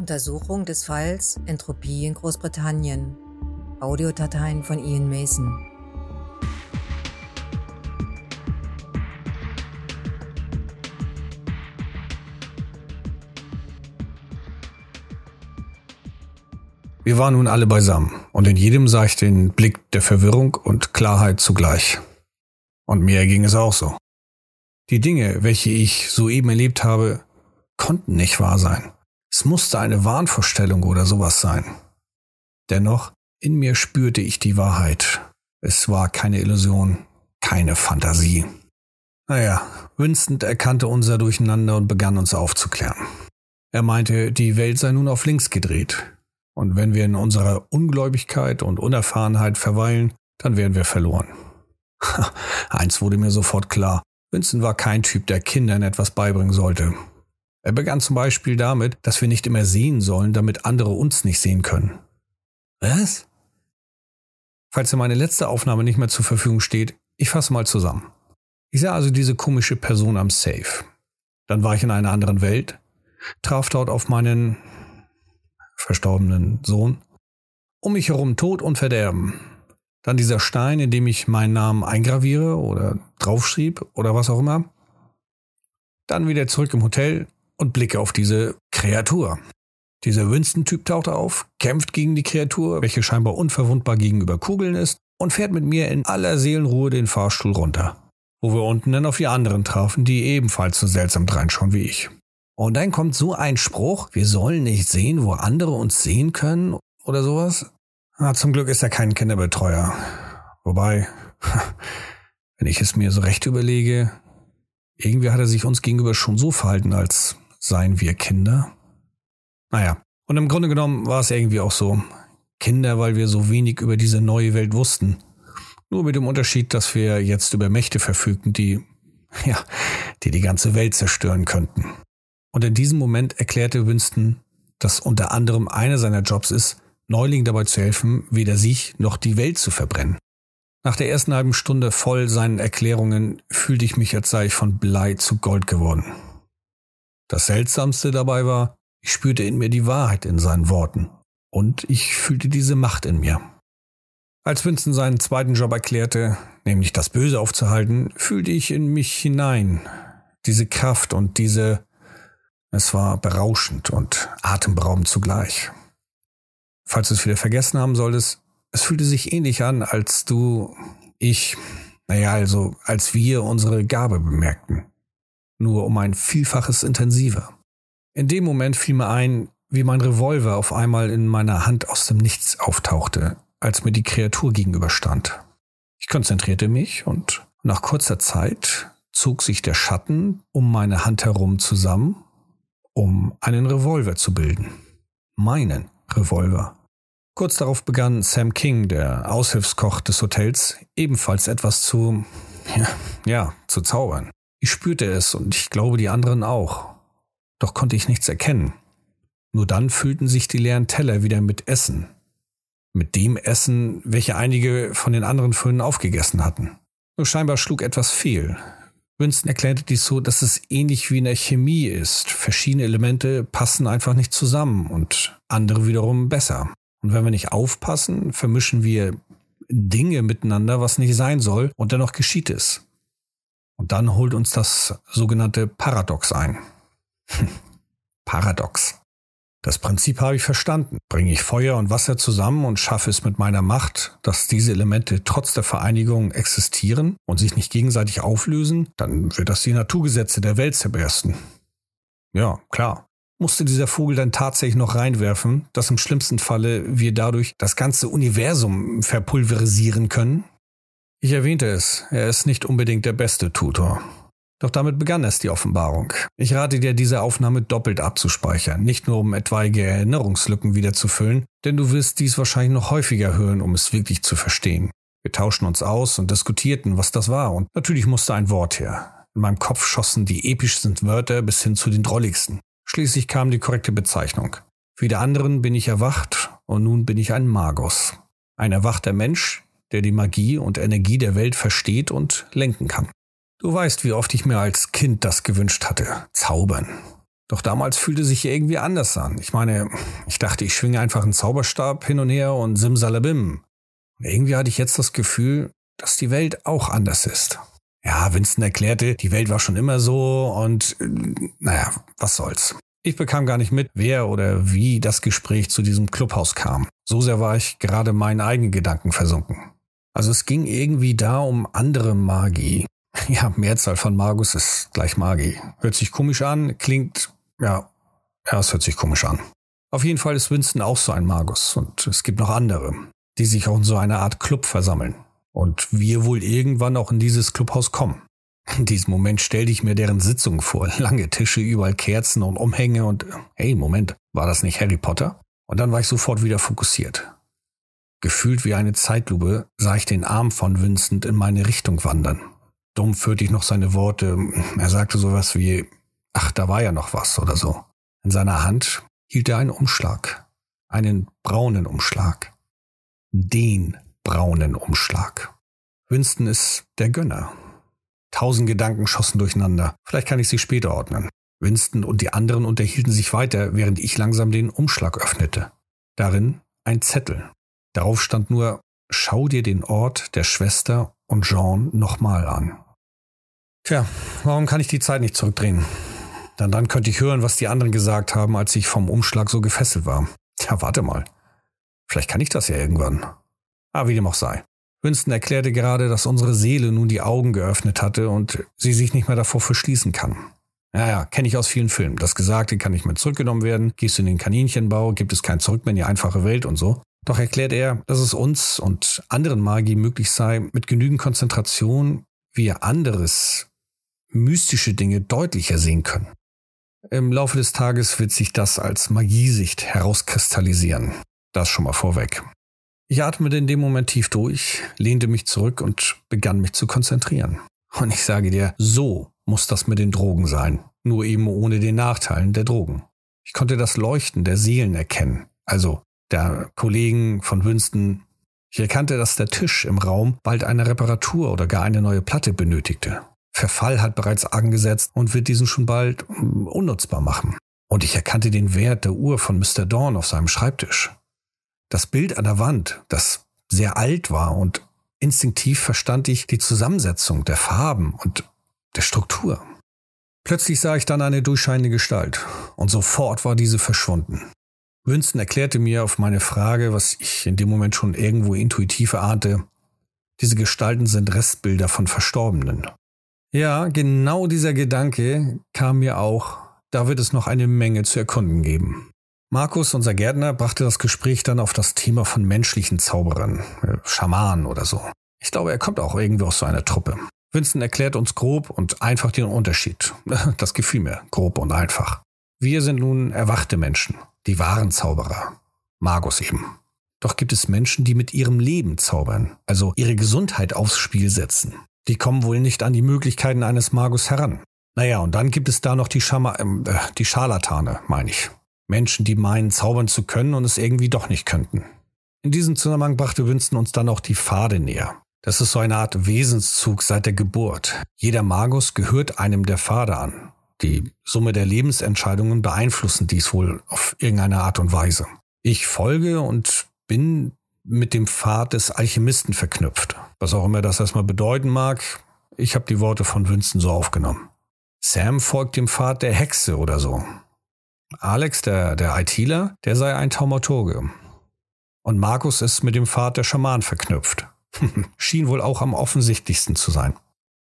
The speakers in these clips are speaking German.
Untersuchung des Falls Entropie in Großbritannien. Audiodateien von Ian Mason. Wir waren nun alle beisammen, und in jedem sah ich den Blick der Verwirrung und Klarheit zugleich. Und mir ging es auch so. Die Dinge, welche ich soeben erlebt habe, konnten nicht wahr sein. Es musste eine Wahnvorstellung oder sowas sein. Dennoch, in mir spürte ich die Wahrheit. Es war keine Illusion, keine Fantasie. Naja, Vincent erkannte unser Durcheinander und begann uns aufzuklären. Er meinte, die Welt sei nun auf links gedreht. Und wenn wir in unserer Ungläubigkeit und Unerfahrenheit verweilen, dann wären wir verloren. Eins wurde mir sofort klar. Vincent war kein Typ, der Kindern etwas beibringen sollte. Er begann zum Beispiel damit, dass wir nicht immer sehen sollen, damit andere uns nicht sehen können. Was? Falls dir meine letzte Aufnahme nicht mehr zur Verfügung steht, ich fasse mal zusammen. Ich sah also diese komische Person am Safe. Dann war ich in einer anderen Welt, traf dort auf meinen verstorbenen Sohn. Um mich herum Tod und Verderben. Dann dieser Stein, in dem ich meinen Namen eingraviere oder draufschrieb oder was auch immer. Dann wieder zurück im Hotel und blicke auf diese Kreatur. Dieser Winston-Typ taucht auf, kämpft gegen die Kreatur, welche scheinbar unverwundbar gegenüber Kugeln ist, und fährt mit mir in aller Seelenruhe den Fahrstuhl runter. Wo wir unten dann auf die anderen trafen, die ebenfalls so seltsam reinschauen wie ich. Und dann kommt so ein Spruch, wir sollen nicht sehen, wo andere uns sehen können oder sowas. Na, zum Glück ist er kein Kinderbetreuer. Wobei, wenn ich es mir so recht überlege, irgendwie hat er sich uns gegenüber schon so verhalten, als seien wir Kinder. Naja, und im Grunde genommen war es irgendwie auch so. Kinder, weil wir so wenig über diese neue Welt wussten. Nur mit dem Unterschied, dass wir jetzt über Mächte verfügten, die, ja, die die ganze Welt zerstören könnten. Und in diesem Moment erklärte Winston, dass unter anderem einer seiner Jobs ist, Neulingen dabei zu helfen, weder sich noch die Welt zu verbrennen. Nach der ersten halben Stunde voll seinen Erklärungen fühlte ich mich, als sei ich von Blei zu Gold geworden. Das Seltsamste dabei war, ich spürte in mir die Wahrheit in seinen Worten und ich fühlte diese Macht in mir. Als Vincent seinen zweiten Job erklärte, nämlich das Böse aufzuhalten, fühlte ich in mich hinein diese Kraft und diese es war berauschend und atemberaubend zugleich. Falls du es wieder vergessen haben solltest, es fühlte sich ähnlich an, als du, ich, naja, also als wir unsere Gabe bemerkten. Nur um ein Vielfaches intensiver. In dem Moment fiel mir ein, wie mein Revolver auf einmal in meiner Hand aus dem Nichts auftauchte, als mir die Kreatur gegenüberstand. Ich konzentrierte mich und nach kurzer Zeit zog sich der Schatten um meine Hand herum zusammen um einen Revolver zu bilden. Meinen Revolver. Kurz darauf begann Sam King, der Aushilfskoch des Hotels, ebenfalls etwas zu, ja, ja, zu zaubern. Ich spürte es und ich glaube die anderen auch. Doch konnte ich nichts erkennen. Nur dann füllten sich die leeren Teller wieder mit Essen. Mit dem Essen, welche einige von den anderen Föhnen aufgegessen hatten. Nur scheinbar schlug etwas fehl. Winston erklärte dies so, dass es ähnlich wie in der Chemie ist. Verschiedene Elemente passen einfach nicht zusammen und andere wiederum besser. Und wenn wir nicht aufpassen, vermischen wir Dinge miteinander, was nicht sein soll, und dennoch geschieht es. Und dann holt uns das sogenannte Paradox ein. Paradox. Das Prinzip habe ich verstanden. Bringe ich Feuer und Wasser zusammen und schaffe es mit meiner Macht, dass diese Elemente trotz der Vereinigung existieren und sich nicht gegenseitig auflösen, dann wird das die Naturgesetze der Welt zerbersten. Ja, klar. Musste dieser Vogel dann tatsächlich noch reinwerfen, dass im schlimmsten Falle wir dadurch das ganze Universum verpulverisieren können? Ich erwähnte es, er ist nicht unbedingt der beste Tutor. Doch damit begann es die Offenbarung. Ich rate dir, diese Aufnahme doppelt abzuspeichern, nicht nur um etwaige Erinnerungslücken wieder zu füllen, denn du wirst dies wahrscheinlich noch häufiger hören, um es wirklich zu verstehen. Wir tauschten uns aus und diskutierten, was das war, und natürlich musste ein Wort her. In meinem Kopf schossen die epischsten Wörter bis hin zu den drolligsten. Schließlich kam die korrekte Bezeichnung. Wie der anderen bin ich erwacht und nun bin ich ein Magus. Ein erwachter Mensch, der die Magie und Energie der Welt versteht und lenken kann. Du weißt, wie oft ich mir als Kind das gewünscht hatte. Zaubern. Doch damals fühlte sich irgendwie anders an. Ich meine, ich dachte, ich schwinge einfach einen Zauberstab hin und her und simsalabim. Und irgendwie hatte ich jetzt das Gefühl, dass die Welt auch anders ist. Ja, Winston erklärte, die Welt war schon immer so und naja, was soll's. Ich bekam gar nicht mit, wer oder wie das Gespräch zu diesem Clubhaus kam. So sehr war ich gerade meinen eigenen Gedanken versunken. Also es ging irgendwie da um andere Magie. Ja, Mehrzahl von Magus ist gleich Magie. Hört sich komisch an, klingt, ja, ja, es hört sich komisch an. Auf jeden Fall ist Winston auch so ein Magus und es gibt noch andere, die sich auch in so einer Art Club versammeln. Und wir wohl irgendwann auch in dieses Clubhaus kommen. In diesem Moment stellte ich mir deren Sitzung vor. Lange Tische, überall Kerzen und Umhänge und hey, Moment, war das nicht Harry Potter? Und dann war ich sofort wieder fokussiert. Gefühlt wie eine Zeitlupe sah ich den Arm von Vincent in meine Richtung wandern. Dumm führte ich noch seine Worte. Er sagte sowas wie, ach, da war ja noch was oder so. In seiner Hand hielt er einen Umschlag. Einen braunen Umschlag. Den braunen Umschlag. Winston ist der Gönner. Tausend Gedanken schossen durcheinander. Vielleicht kann ich sie später ordnen. Winston und die anderen unterhielten sich weiter, während ich langsam den Umschlag öffnete. Darin ein Zettel. Darauf stand nur, schau dir den Ort der Schwester und Jean nochmal an. Tja, warum kann ich die Zeit nicht zurückdrehen? Dann dann könnte ich hören, was die anderen gesagt haben, als ich vom Umschlag so gefesselt war. Tja, warte mal. Vielleicht kann ich das ja irgendwann. Ah, wie dem auch sei. Winston erklärte gerade, dass unsere Seele nun die Augen geöffnet hatte und sie sich nicht mehr davor verschließen kann. Ja, ja, kenne ich aus vielen Filmen. Das Gesagte kann nicht mehr zurückgenommen werden. Gehst du in den Kaninchenbau, gibt es kein Zurück mehr in die einfache Welt und so. Doch erklärt er, dass es uns und anderen Magie möglich sei, mit genügend Konzentration wir anderes, mystische Dinge deutlicher sehen können. Im Laufe des Tages wird sich das als Magiesicht herauskristallisieren. Das schon mal vorweg. Ich atmete in dem Moment tief durch, lehnte mich zurück und begann mich zu konzentrieren. Und ich sage dir, so muss das mit den Drogen sein, nur eben ohne den Nachteilen der Drogen. Ich konnte das Leuchten der Seelen erkennen, also der Kollegen von Winston. Ich erkannte, dass der Tisch im Raum bald eine Reparatur oder gar eine neue Platte benötigte. Verfall hat bereits angesetzt und wird diesen schon bald mm, unnutzbar machen. Und ich erkannte den Wert der Uhr von Mr. Dawn auf seinem Schreibtisch. Das Bild an der Wand, das sehr alt war und instinktiv verstand ich die Zusammensetzung der Farben und der Struktur. Plötzlich sah ich dann eine durchscheinende Gestalt und sofort war diese verschwunden. Winston erklärte mir auf meine Frage, was ich in dem Moment schon irgendwo intuitiv erahnte, diese Gestalten sind Restbilder von Verstorbenen. Ja, genau dieser Gedanke kam mir auch, da wird es noch eine Menge zu erkunden geben. Markus, unser Gärtner, brachte das Gespräch dann auf das Thema von menschlichen Zauberern, äh, Schamanen oder so. Ich glaube, er kommt auch irgendwie aus so einer Truppe. Vincent erklärt uns grob und einfach den Unterschied. Das gefiel mir, grob und einfach. Wir sind nun erwachte Menschen, die wahren Zauberer. Magus eben. Doch gibt es Menschen, die mit ihrem Leben zaubern, also ihre Gesundheit aufs Spiel setzen. Die kommen wohl nicht an die Möglichkeiten eines Magus heran. Naja, und dann gibt es da noch die, Schama äh, die Scharlatane, meine ich. Menschen, die meinen, zaubern zu können und es irgendwie doch nicht könnten. In diesem Zusammenhang brachte Winston uns dann auch die Pfade näher. Das ist so eine Art Wesenszug seit der Geburt. Jeder Magus gehört einem der Pfade an. Die Summe der Lebensentscheidungen beeinflussen dies wohl auf irgendeine Art und Weise. Ich folge und bin mit dem Pfad des Alchemisten verknüpft. Was auch immer das erstmal bedeuten mag, ich habe die Worte von Winston so aufgenommen. Sam folgt dem Pfad der Hexe oder so. Alex, der, der ITler, der sei ein Taumaturge. Und Markus ist mit dem Pfad der Schaman verknüpft. Schien wohl auch am offensichtlichsten zu sein.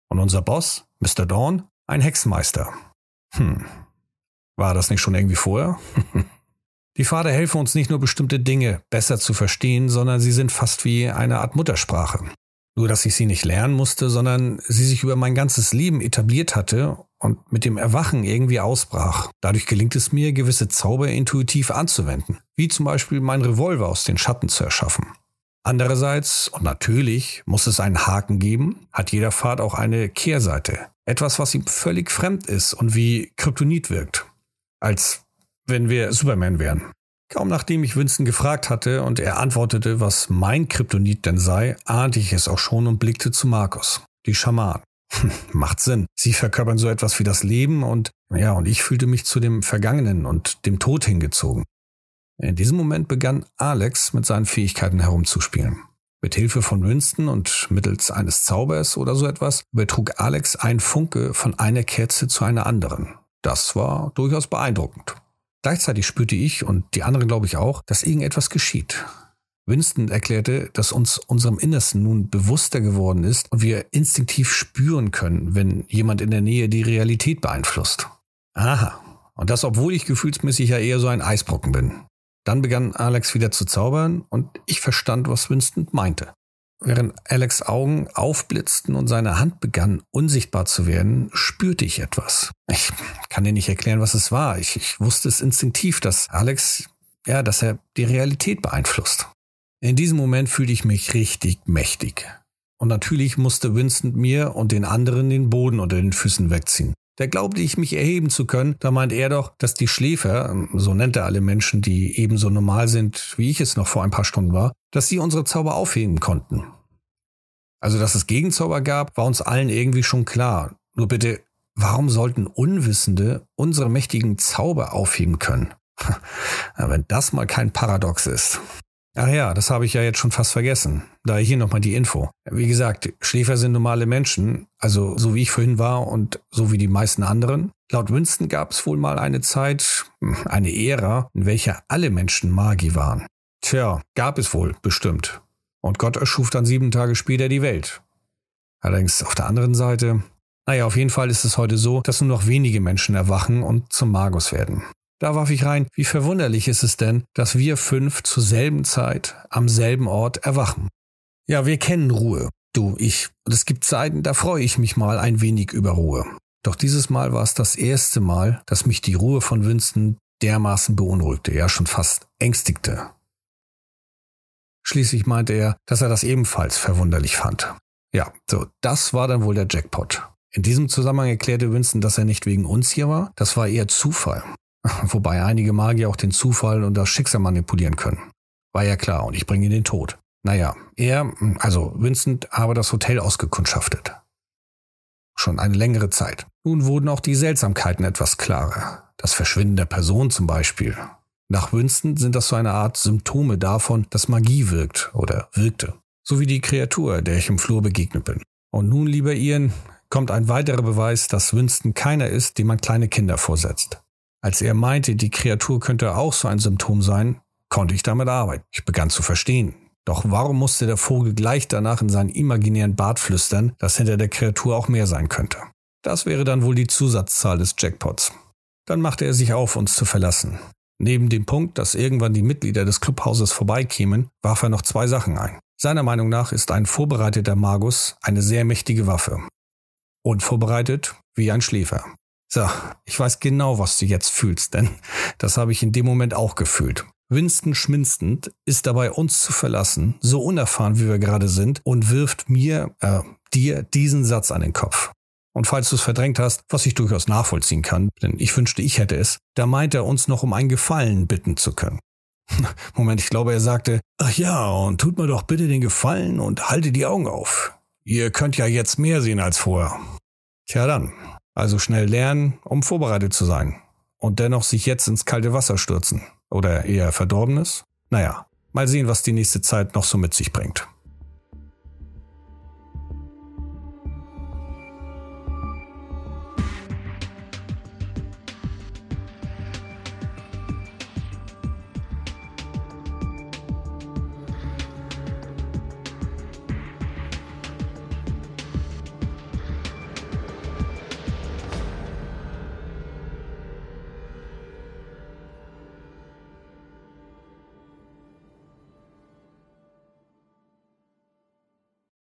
Und unser Boss, Mr. Dawn, ein Hexenmeister. Hm. War das nicht schon irgendwie vorher? Die Pfade helfen uns nicht nur bestimmte Dinge besser zu verstehen, sondern sie sind fast wie eine Art Muttersprache. Nur dass ich sie nicht lernen musste, sondern sie sich über mein ganzes Leben etabliert hatte und mit dem Erwachen irgendwie ausbrach. Dadurch gelingt es mir, gewisse Zauber intuitiv anzuwenden, wie zum Beispiel mein Revolver aus den Schatten zu erschaffen. Andererseits, und natürlich muss es einen Haken geben, hat jeder Pfad auch eine Kehrseite. Etwas, was ihm völlig fremd ist und wie Kryptonit wirkt. Als wenn wir Superman wären. Kaum nachdem ich Winston gefragt hatte und er antwortete, was mein Kryptonit denn sei, ahnte ich es auch schon und blickte zu Markus, die Schaman. Macht Sinn. Sie verkörpern so etwas wie das Leben und ja, und ich fühlte mich zu dem Vergangenen und dem Tod hingezogen. In diesem Moment begann Alex mit seinen Fähigkeiten herumzuspielen. Mit Hilfe von Winston und mittels eines Zaubers oder so etwas übertrug Alex ein Funke von einer Kerze zu einer anderen. Das war durchaus beeindruckend. Gleichzeitig spürte ich und die anderen glaube ich auch, dass irgendetwas geschieht. Winston erklärte, dass uns unserem Innersten nun bewusster geworden ist und wir instinktiv spüren können, wenn jemand in der Nähe die Realität beeinflusst. Aha. Und das, obwohl ich gefühlsmäßig ja eher so ein Eisbrocken bin. Dann begann Alex wieder zu zaubern und ich verstand, was Winston meinte. Während Alex Augen aufblitzten und seine Hand begann unsichtbar zu werden, spürte ich etwas. Ich kann dir nicht erklären, was es war. Ich, ich wusste es instinktiv, dass Alex, ja, dass er die Realität beeinflusst. In diesem Moment fühlte ich mich richtig mächtig. Und natürlich musste Winston mir und den anderen den Boden unter den Füßen wegziehen. Da glaubte ich mich erheben zu können, da meint er doch, dass die Schläfer, so nennt er alle Menschen, die ebenso normal sind, wie ich es noch vor ein paar Stunden war, dass sie unsere Zauber aufheben konnten. Also, dass es Gegenzauber gab, war uns allen irgendwie schon klar. Nur bitte, warum sollten Unwissende unsere mächtigen Zauber aufheben können? Wenn das mal kein Paradox ist. Ach ja, das habe ich ja jetzt schon fast vergessen. Da hier nochmal die Info. Wie gesagt, Schläfer sind normale Menschen, also so wie ich vorhin war und so wie die meisten anderen. Laut Winston gab es wohl mal eine Zeit, eine Ära, in welcher alle Menschen Magi waren. Tja, gab es wohl, bestimmt. Und Gott erschuf dann sieben Tage später die Welt. Allerdings auf der anderen Seite, naja, auf jeden Fall ist es heute so, dass nur noch wenige Menschen erwachen und zum Magus werden. Da warf ich rein, wie verwunderlich ist es denn, dass wir fünf zur selben Zeit am selben Ort erwachen. Ja, wir kennen Ruhe. Du, ich. Und es gibt Zeiten, da freue ich mich mal ein wenig über Ruhe. Doch dieses Mal war es das erste Mal, dass mich die Ruhe von Winston dermaßen beunruhigte, ja schon fast ängstigte. Schließlich meinte er, dass er das ebenfalls verwunderlich fand. Ja, so, das war dann wohl der Jackpot. In diesem Zusammenhang erklärte Winston, dass er nicht wegen uns hier war, das war eher Zufall. Wobei einige Magier auch den Zufall und das Schicksal manipulieren können. War ja klar, und ich bringe ihn den Tod. Naja, er, also Vincent, habe das Hotel ausgekundschaftet. Schon eine längere Zeit. Nun wurden auch die Seltsamkeiten etwas klarer. Das Verschwinden der Person zum Beispiel. Nach Winston sind das so eine Art Symptome davon, dass Magie wirkt oder wirkte. So wie die Kreatur, der ich im Flur begegnet bin. Und nun, lieber Ian, kommt ein weiterer Beweis, dass Winston keiner ist, dem man kleine Kinder vorsetzt. Als er meinte, die Kreatur könnte auch so ein Symptom sein, konnte ich damit arbeiten. Ich begann zu verstehen. Doch warum musste der Vogel gleich danach in seinen imaginären Bart flüstern, dass hinter der Kreatur auch mehr sein könnte? Das wäre dann wohl die Zusatzzahl des Jackpots. Dann machte er sich auf, uns zu verlassen. Neben dem Punkt, dass irgendwann die Mitglieder des Clubhauses vorbeikämen, warf er noch zwei Sachen ein. Seiner Meinung nach ist ein vorbereiteter Magus eine sehr mächtige Waffe. Unvorbereitet wie ein Schläfer. So, ich weiß genau, was du jetzt fühlst, denn das habe ich in dem Moment auch gefühlt. Winston schminzend ist dabei, uns zu verlassen, so unerfahren wie wir gerade sind, und wirft mir, äh, dir diesen Satz an den Kopf. Und falls du es verdrängt hast, was ich durchaus nachvollziehen kann, denn ich wünschte, ich hätte es, da meint er uns noch um einen Gefallen bitten zu können. Moment, ich glaube, er sagte, ach ja, und tut mir doch bitte den Gefallen und halte die Augen auf. Ihr könnt ja jetzt mehr sehen als vorher. Tja dann, also schnell lernen, um vorbereitet zu sein. Und dennoch sich jetzt ins kalte Wasser stürzen. Oder eher verdorbenes? Naja, mal sehen, was die nächste Zeit noch so mit sich bringt.